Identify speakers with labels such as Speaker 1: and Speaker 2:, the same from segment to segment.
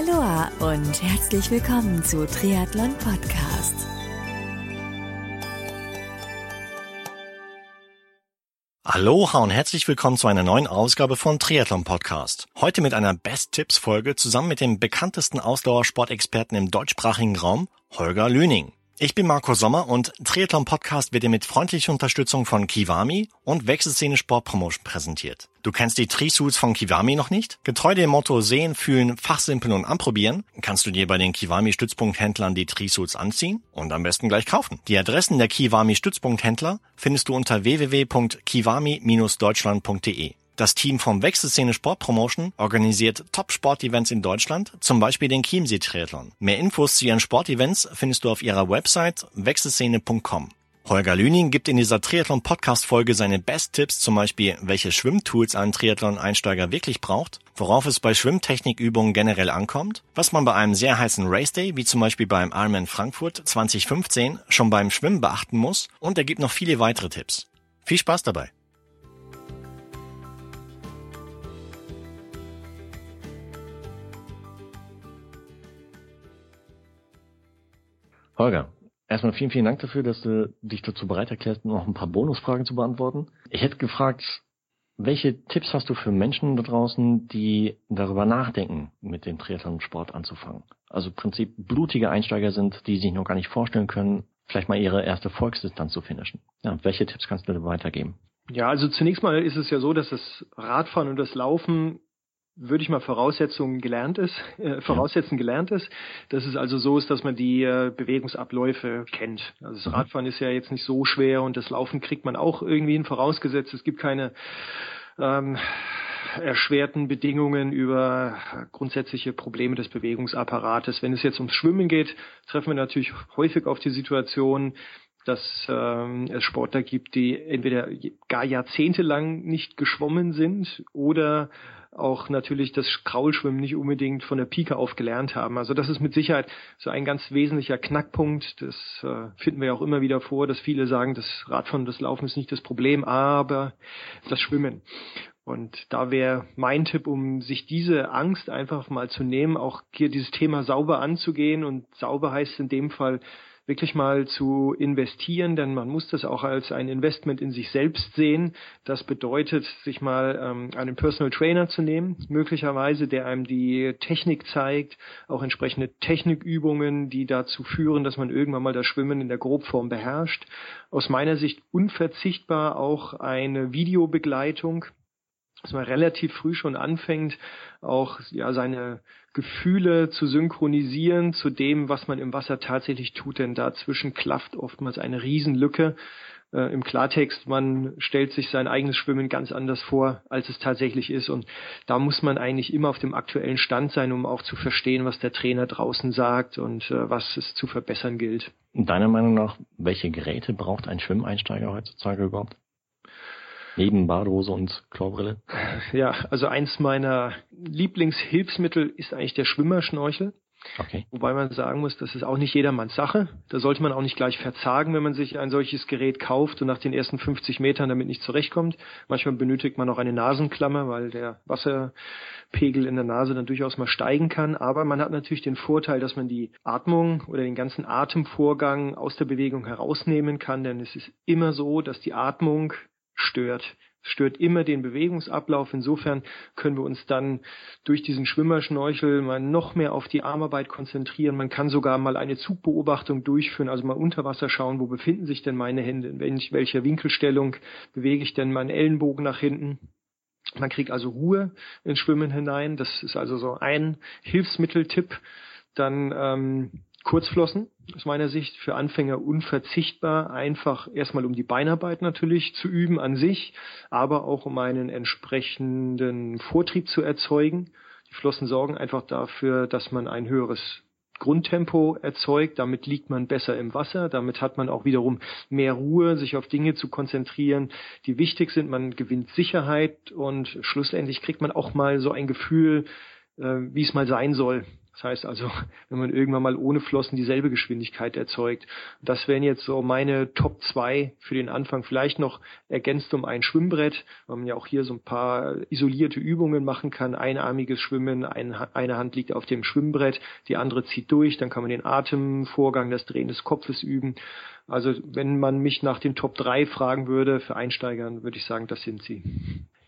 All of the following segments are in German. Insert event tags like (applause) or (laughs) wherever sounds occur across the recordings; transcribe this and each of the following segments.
Speaker 1: Aloha und herzlich willkommen zu Triathlon Podcast.
Speaker 2: Aloha und herzlich willkommen zu einer neuen Ausgabe von Triathlon Podcast. Heute mit einer Best Tipps Folge zusammen mit dem bekanntesten Ausdauersportexperten im deutschsprachigen Raum, Holger Lüning. Ich bin Marco Sommer und Triathlon Podcast wird dir mit freundlicher Unterstützung von Kiwami und Wechselszene Sport Promotion präsentiert. Du kennst die Trisuits von Kiwami noch nicht? Getreu dem Motto sehen, fühlen, fachsimpeln und anprobieren, kannst du dir bei den Kiwami Stützpunkthändlern die Trisuits anziehen und am besten gleich kaufen. Die Adressen der Kiwami Stützpunkthändler findest du unter www.kiwami-deutschland.de. Das Team vom Wechselszene Sport Promotion organisiert Top-Sportevents in Deutschland, zum Beispiel den Chiemsee Triathlon. Mehr Infos zu ihren Sportevents findest du auf ihrer Website wechselszene.com. Holger Lüning gibt in dieser Triathlon-Podcast-Folge seine Best-Tipps, zum Beispiel, welche Schwimmtools ein Triathlon-Einsteiger wirklich braucht, worauf es bei Schwimmtechnikübungen generell ankommt, was man bei einem sehr heißen Race-Day, wie zum Beispiel beim Ironman Frankfurt 2015, schon beim Schwimmen beachten muss und er gibt noch viele weitere Tipps. Viel Spaß dabei! Holger, erstmal vielen, vielen Dank dafür, dass du dich dazu bereit erklärst, noch ein paar Bonusfragen zu beantworten. Ich hätte gefragt, welche Tipps hast du für Menschen da draußen, die darüber nachdenken, mit dem Triathlon-Sport anzufangen? Also im Prinzip blutige Einsteiger sind, die sich noch gar nicht vorstellen können, vielleicht mal ihre erste Volksdistanz zu finishen. Ja, welche Tipps kannst du da weitergeben?
Speaker 3: Ja, also zunächst mal ist es ja so, dass das Radfahren und das Laufen würde ich mal Voraussetzungen gelernt ist, (laughs) äh, voraussetzen gelernt ist, dass es also so ist, dass man die äh, Bewegungsabläufe kennt. Also das mhm. Radfahren ist ja jetzt nicht so schwer und das Laufen kriegt man auch irgendwie hin, vorausgesetzt, es gibt keine ähm, erschwerten Bedingungen über grundsätzliche Probleme des Bewegungsapparates. Wenn es jetzt ums Schwimmen geht, treffen wir natürlich häufig auf die Situation, dass ähm, es Sportler gibt, die entweder gar jahrzehntelang nicht geschwommen sind oder auch natürlich das Kraulschwimmen nicht unbedingt von der Pike auf gelernt haben. Also das ist mit Sicherheit so ein ganz wesentlicher Knackpunkt. Das äh, finden wir auch immer wieder vor, dass viele sagen, das Radfahren das Laufen ist nicht das Problem, aber das Schwimmen. Und da wäre mein Tipp, um sich diese Angst einfach mal zu nehmen, auch hier dieses Thema sauber anzugehen. Und sauber heißt in dem Fall wirklich mal zu investieren, denn man muss das auch als ein Investment in sich selbst sehen. Das bedeutet, sich mal ähm, einen Personal Trainer zu nehmen, möglicherweise, der einem die Technik zeigt, auch entsprechende Technikübungen, die dazu führen, dass man irgendwann mal das Schwimmen in der Grobform beherrscht. Aus meiner Sicht unverzichtbar auch eine Videobegleitung dass man relativ früh schon anfängt, auch ja seine Gefühle zu synchronisieren zu dem, was man im Wasser tatsächlich tut, denn dazwischen klafft oftmals eine Riesenlücke. Äh, Im Klartext, man stellt sich sein eigenes Schwimmen ganz anders vor, als es tatsächlich ist. Und da muss man eigentlich immer auf dem aktuellen Stand sein, um auch zu verstehen, was der Trainer draußen sagt und äh, was es zu verbessern gilt.
Speaker 2: Deiner Meinung nach, welche Geräte braucht ein Schwimmeinsteiger heutzutage überhaupt? Neben Badehose und Chlorbrille?
Speaker 3: Ja, also eins meiner Lieblingshilfsmittel ist eigentlich der Schwimmerschnorchel. Okay. Wobei man sagen muss, das ist auch nicht jedermanns Sache. Da sollte man auch nicht gleich verzagen, wenn man sich ein solches Gerät kauft und nach den ersten 50 Metern damit nicht zurechtkommt. Manchmal benötigt man auch eine Nasenklammer, weil der Wasserpegel in der Nase dann durchaus mal steigen kann. Aber man hat natürlich den Vorteil, dass man die Atmung oder den ganzen Atemvorgang aus der Bewegung herausnehmen kann, denn es ist immer so, dass die Atmung stört. Stört immer den Bewegungsablauf. Insofern können wir uns dann durch diesen Schwimmerschnorchel mal noch mehr auf die Armarbeit konzentrieren. Man kann sogar mal eine Zugbeobachtung durchführen, also mal unter Wasser schauen, wo befinden sich denn meine Hände, in welcher Winkelstellung bewege ich denn meinen Ellenbogen nach hinten. Man kriegt also Ruhe ins Schwimmen hinein. Das ist also so ein Hilfsmitteltipp. Dann ähm, Kurzflossen aus meiner Sicht für Anfänger unverzichtbar, einfach erstmal um die Beinarbeit natürlich zu üben an sich, aber auch um einen entsprechenden Vortrieb zu erzeugen. Die Flossen sorgen einfach dafür, dass man ein höheres Grundtempo erzeugt, damit liegt man besser im Wasser, damit hat man auch wiederum mehr Ruhe, sich auf Dinge zu konzentrieren, die wichtig sind, man gewinnt Sicherheit und schlussendlich kriegt man auch mal so ein Gefühl, äh, wie es mal sein soll Das heißt also, (laughs) wenn man irgendwann mal ohne Flossen dieselbe Geschwindigkeit erzeugt. Das wären jetzt so meine Top 2 für den Anfang. Vielleicht noch ergänzt um ein Schwimmbrett, weil man ja auch hier so ein paar isolierte Übungen machen kann. Einarmiges Schwimmen, eine Hand liegt auf dem Schwimmbrett, die andere zieht durch, dann kann man den Atemvorgang, das Drehen des Kopfes üben. Also wenn man mich nach den Top 3 fragen würde für Einsteigern, würde ich sagen, das sind sie.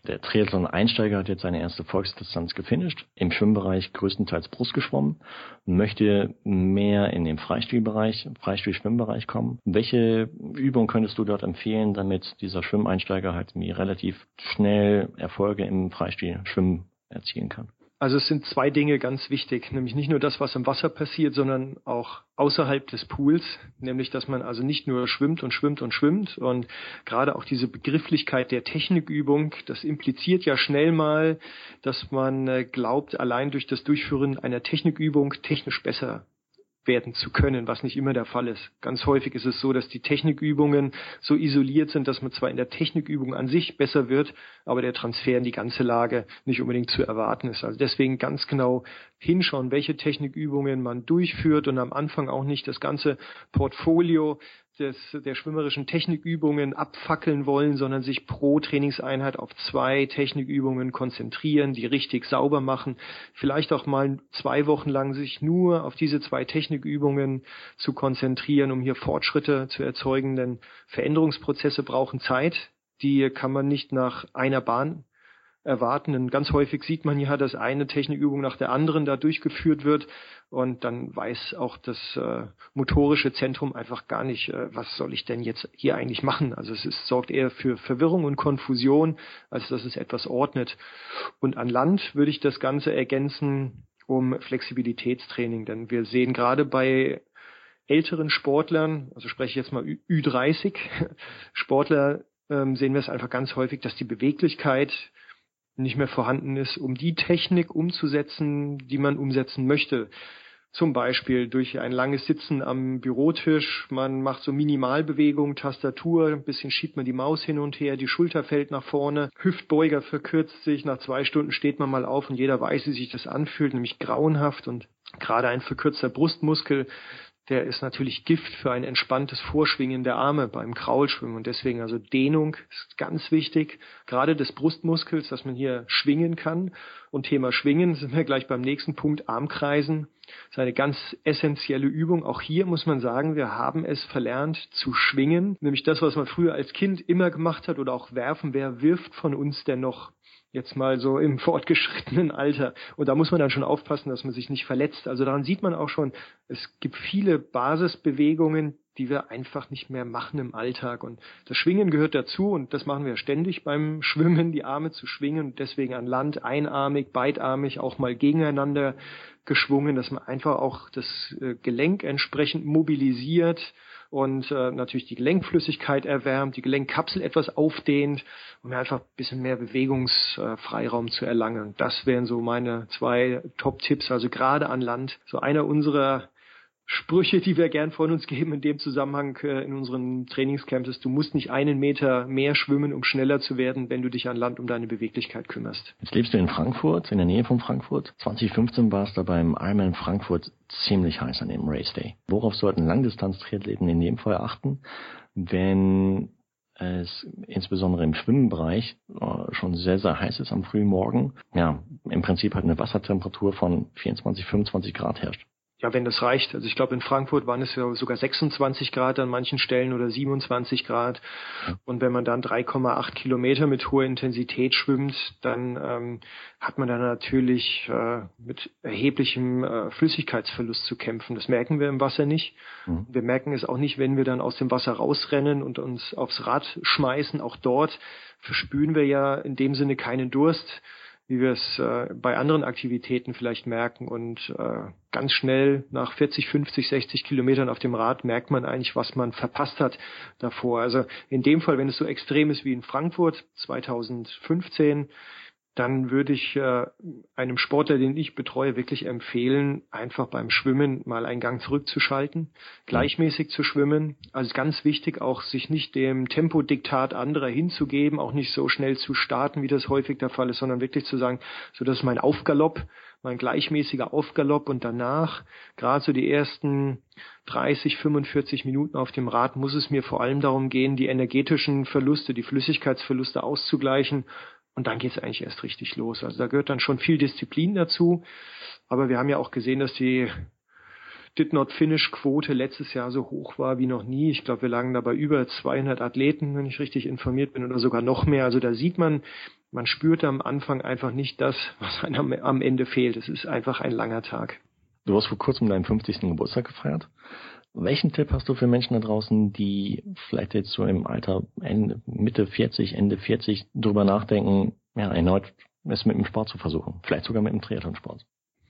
Speaker 2: Der Triathlon-Einsteiger hat jetzt seine erste Volksdistanz gefinisht, im Schwimmbereich größtenteils Brust geschwommen, möchte mehr in den Freistilbereich, Freistil-Schwimmbereich kommen. Welche Übung könntest du dort empfehlen, damit dieser Schwimmeinsteiger halt relativ schnell Erfolge im Freistil-Schwimmen erzielen kann?
Speaker 3: Also es sind zwei Dinge ganz wichtig, nämlich nicht nur das, was im Wasser passiert, sondern auch außerhalb des Pools, nämlich dass man also nicht nur schwimmt und schwimmt und schwimmt. Und gerade auch diese Begrifflichkeit der Technikübung, das impliziert ja schnell mal, dass man äh, glaubt, allein durch das Durchführen einer Technikübung technisch besser werden zu können, was nicht immer der Fall ist. Ganz häufig ist es so, dass die Technikübungen so isoliert sind, dass man zwar in der Technikübung an sich besser wird, aber der Transfer in die ganze Lage nicht unbedingt zu erwarten ist. Also deswegen ganz genau hinschauen, welche Technikübungen man durchführt und am Anfang auch nicht das ganze Portfolio des, der schwimmerischen Technikübungen abfackeln wollen, sondern sich pro Trainingseinheit auf zwei Technikübungen konzentrieren, die richtig sauber machen. Vielleicht auch mal zwei Wochen lang sich nur auf diese zwei Technikübungen zu konzentrieren, um hier Fortschritte zu erzeugen, denn Veränderungsprozesse brauchen Zeit. Die kann man nicht nach einer Bahn erwarten. Und ganz häufig sieht man ja, dass eine Technikübung nach der anderen da durchgeführt wird und dann weiß auch das äh, motorische Zentrum einfach gar nicht, äh, was soll ich denn jetzt hier eigentlich machen. Also es ist, sorgt eher für Verwirrung und Konfusion, als dass es etwas ordnet. Und an Land würde ich das Ganze ergänzen um Flexibilitätstraining, denn wir sehen gerade bei älteren Sportlern, also spreche ich jetzt mal Ü30 (laughs) Sportler, ähm, sehen wir es einfach ganz häufig, dass die Beweglichkeit nicht mehr vorhanden ist, um die Technik umzusetzen, die man umsetzen möchte. Zum Beispiel durch ein langes Sitzen am Bürotisch. Man macht so Minimalbewegungen, Tastatur, ein bisschen schiebt man die Maus hin und her, die Schulter fällt nach vorne, Hüftbeuger verkürzt sich, nach zwei Stunden steht man mal auf und jeder weiß, wie sich das anfühlt, nämlich grauenhaft und gerade ein verkürzter Brustmuskel der ist natürlich Gift für ein entspanntes Vorschwingen der Arme beim Kraulschwimmen. Und deswegen also Dehnung ist ganz wichtig, gerade des Brustmuskels, dass man hier schwingen kann. Und Thema Schwingen sind wir gleich beim nächsten Punkt, Armkreisen. Das ist eine ganz essentielle Übung. Auch hier muss man sagen, wir haben es verlernt zu schwingen. Nämlich das, was man früher als Kind immer gemacht hat oder auch werfen. Wer wirft von uns denn noch jetzt mal so im (laughs) fortgeschrittenen Alter. Und da muss man dann schon aufpassen, dass man sich nicht verletzt. Also daran sieht man auch schon, es gibt viele Basisbewegungen, die wir einfach nicht mehr machen im Alltag. Und das Schwingen gehört dazu und das machen wir ständig beim (laughs) Schwimmen, die Arme zu schwingen und deswegen an Land einarmig, beidarmig auch mal gegeneinander geschwungen, dass man einfach auch das äh, Gelenk entsprechend mobilisiert und äh, natürlich die Gelenkflüssigkeit erwärmt, die Gelenkkapsel etwas aufdehnt, um einfach ein bisschen mehr Bewegungsfreiraum zu erlangen. Das wären so meine zwei Top-Tipps, also gerade an Land. So einer unserer Sprüche, die wir gern von uns geben in dem Zusammenhang äh, in unseren Trainingscamps ist, du musst nicht einen Meter mehr schwimmen, um schneller zu werden, wenn du dich an Land um deine Beweglichkeit kümmerst.
Speaker 2: Jetzt lebst du in Frankfurt, in der Nähe von Frankfurt. 2015 warst du beim Ironman Frankfurt ziemlich heiß an dem Race Day. Worauf sollten Langdistanz-Triathleten in dem Fall achten, wenn es insbesondere im Schwimmbereich äh, schon sehr, sehr heiß ist am frühen Morgen. Ja, im Prinzip halt eine Wassertemperatur von 24, 25 Grad herrscht
Speaker 3: ja, wenn das reicht. Also ich glaube, in Frankfurt waren es ja sogar 26 Grad an manchen Stellen oder 27 Grad. Und wenn man dann 3,8 Kilometer mit hoher Intensität schwimmt, dann ähm, hat man dann natürlich äh, mit erheblichem äh, Flüssigkeitsverlust zu kämpfen. Das merken wir im Wasser nicht. Mhm. Wir merken es auch nicht, wenn wir dann aus dem Wasser rausrennen und uns aufs Rad schmeißen. Auch dort verspüren wir ja in dem Sinne keinen Durst wie wir es äh, bei anderen Aktivitäten vielleicht merken. Und äh, ganz schnell nach 40, 50, 60 Kilometern auf dem Rad merkt man eigentlich, was man verpasst hat davor. Also in dem Fall, wenn es so extrem ist wie in Frankfurt 2015, dann würde ich äh, einem Sportler, den ich betreue, wirklich empfehlen, einfach beim Schwimmen mal einen Gang zurückzuschalten, gleichmäßig zu schwimmen. Also ganz wichtig, auch sich nicht dem Tempodiktat anderer hinzugeben, auch nicht so schnell zu starten, wie das häufig der Fall ist, sondern wirklich zu sagen, so das ist mein Aufgalopp, mal ein gleichmäßiger Aufgalopp und danach, gerade so die ersten 30, 45 Minuten auf dem Rad, muss es mir vor allem darum gehen, die energetischen Verluste, die Flüssigkeitsverluste auszugleichen. Und dann geht es eigentlich erst richtig los. Also da gehört dann schon viel Disziplin dazu. Aber wir haben ja auch gesehen, dass die Did Not Finish Quote letztes Jahr so hoch war wie noch nie. Ich glaube, wir lagen dabei über 200 Athleten, wenn ich richtig informiert bin, oder sogar noch mehr. Also da sieht man, man spürt am Anfang einfach nicht das, was einem am Ende fehlt. Es ist einfach ein langer Tag.
Speaker 2: Du hast vor kurzem deinen 50. Geburtstag gefeiert. Welchen Tipp hast du für Menschen da draußen, die vielleicht jetzt so im Alter Ende, Mitte 40, Ende 40 drüber nachdenken, ja, erneut es mit dem Sport zu versuchen? Vielleicht sogar mit dem Triathlonsport?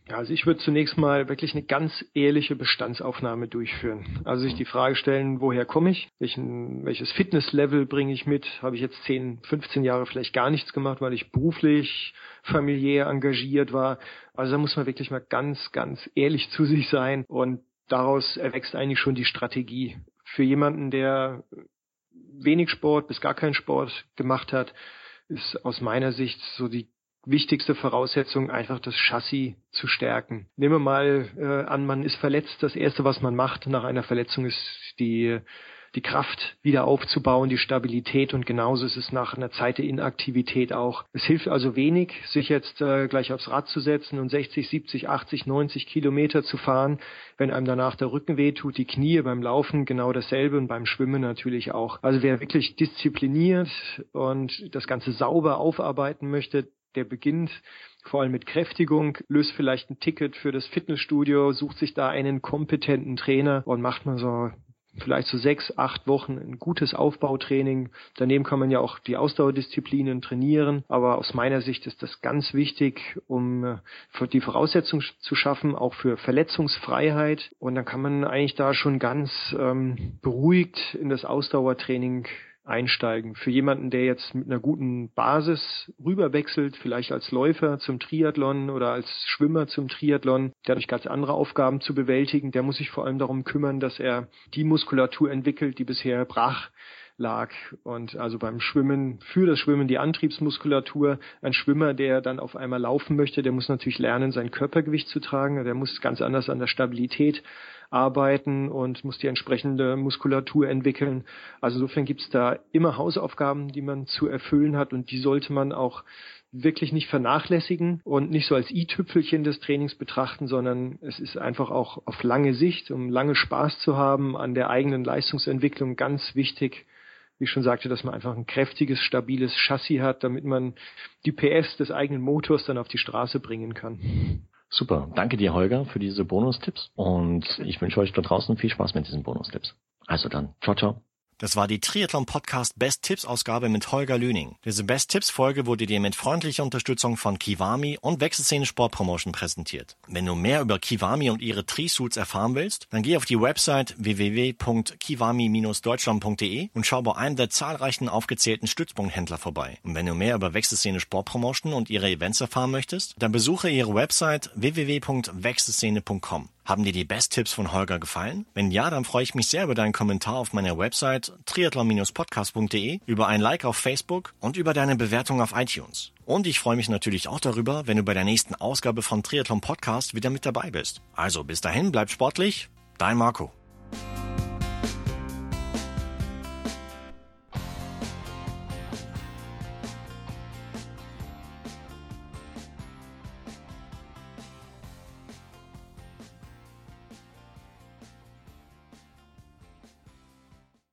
Speaker 3: Ja, also ich würde zunächst mal wirklich eine ganz ehrliche Bestandsaufnahme durchführen. Also sich die Frage stellen, woher komme ich? Welchen, welches Fitnesslevel bringe ich mit? Habe ich jetzt 10, 15 Jahre vielleicht gar nichts gemacht, weil ich beruflich, familiär engagiert war? Also da muss man wirklich mal ganz, ganz ehrlich zu sich sein und daraus erwächst eigentlich schon die Strategie. Für jemanden, der wenig Sport bis gar keinen Sport gemacht hat, ist aus meiner Sicht so die wichtigste Voraussetzung, einfach das Chassis zu stärken. Nehmen wir mal äh, an, man ist verletzt. Das Erste, was man macht nach einer Verletzung, ist die, die Kraft wieder aufzubauen, die Stabilität und genauso ist es nach einer Zeit der Inaktivität auch. Es hilft also wenig, sich jetzt äh, gleich aufs Rad zu setzen und 60, 70, 80, 90 Kilometer zu fahren, wenn einem danach der Rücken wehtut, die Knie beim Laufen genau dasselbe und beim Schwimmen natürlich auch. Also wer wirklich diszipliniert und das Ganze sauber aufarbeiten möchte, der beginnt vor allem mit Kräftigung, löst vielleicht ein Ticket für das Fitnessstudio, sucht sich da einen kompetenten Trainer und macht man so vielleicht so sechs, acht Wochen ein gutes Aufbautraining. Daneben kann man ja auch die Ausdauerdisziplinen trainieren. Aber aus meiner Sicht ist das ganz wichtig, um äh, die Voraussetzung zu schaffen, auch für Verletzungsfreiheit. Und dann kann man eigentlich da schon ganz ähm, beruhigt in das Ausdauertraining einsteigen. Für jemanden, der jetzt mit einer guten Basis rüberwechselt, vielleicht als Läufer zum Triathlon oder als Schwimmer zum Triathlon, der hat ganz andere Aufgaben zu bewältigen, der muss sich vor allem darum kümmern, dass er die Muskulatur entwickelt, die bisher brach lag. Und also beim Schwimmen, für das Schwimmen die Antriebsmuskulatur. Ein Schwimmer, der dann auf einmal laufen möchte, der muss natürlich lernen, sein Körpergewicht zu tragen. Der muss ganz anders an der Stabilität arbeiten und muss die entsprechende Muskulatur entwickeln. Also insofern gibt es da immer Hausaufgaben, die man zu erfüllen hat und die sollte man auch wirklich nicht vernachlässigen und nicht so als i-Tüpfelchen des Trainings betrachten, sondern es ist einfach auch auf lange Sicht, um lange Spaß zu haben an der eigenen Leistungsentwicklung ganz wichtig, wie ich schon sagte, dass man einfach ein kräftiges, stabiles Chassis hat, damit man die PS des eigenen Motors dann auf die Straße bringen kann.
Speaker 2: Super. Danke dir, Holger, für diese Bonustipps und ich wünsche euch da draußen viel Spaß mit diesen Bonustipps. Also dann, ciao, ciao. Das war die Triathlon Podcast Best Tipps Ausgabe mit Holger Lüning. Diese Best Tipps Folge wurde dir mit freundlicher Unterstützung von Kiwami und Wechselszene Sport Promotion präsentiert. Wenn du mehr über Kiwami und ihre Tri-Suits erfahren willst, dann geh auf die Website www.kiwami-deutschland.de und schau bei einem der zahlreichen aufgezählten Stützpunkthändler vorbei. Und wenn du mehr über Wechselszene Sport Promotion und ihre Events erfahren möchtest, dann besuche ihre Website www.wechselszene.com. Haben dir die Best-Tipps von Holger gefallen? Wenn ja, dann freue ich mich sehr über deinen Kommentar auf meiner Website triathlon-podcast.de, über ein Like auf Facebook und über deine Bewertung auf iTunes. Und ich freue mich natürlich auch darüber, wenn du bei der nächsten Ausgabe von Triathlon Podcast wieder mit dabei bist. Also bis dahin, bleib sportlich, dein Marco.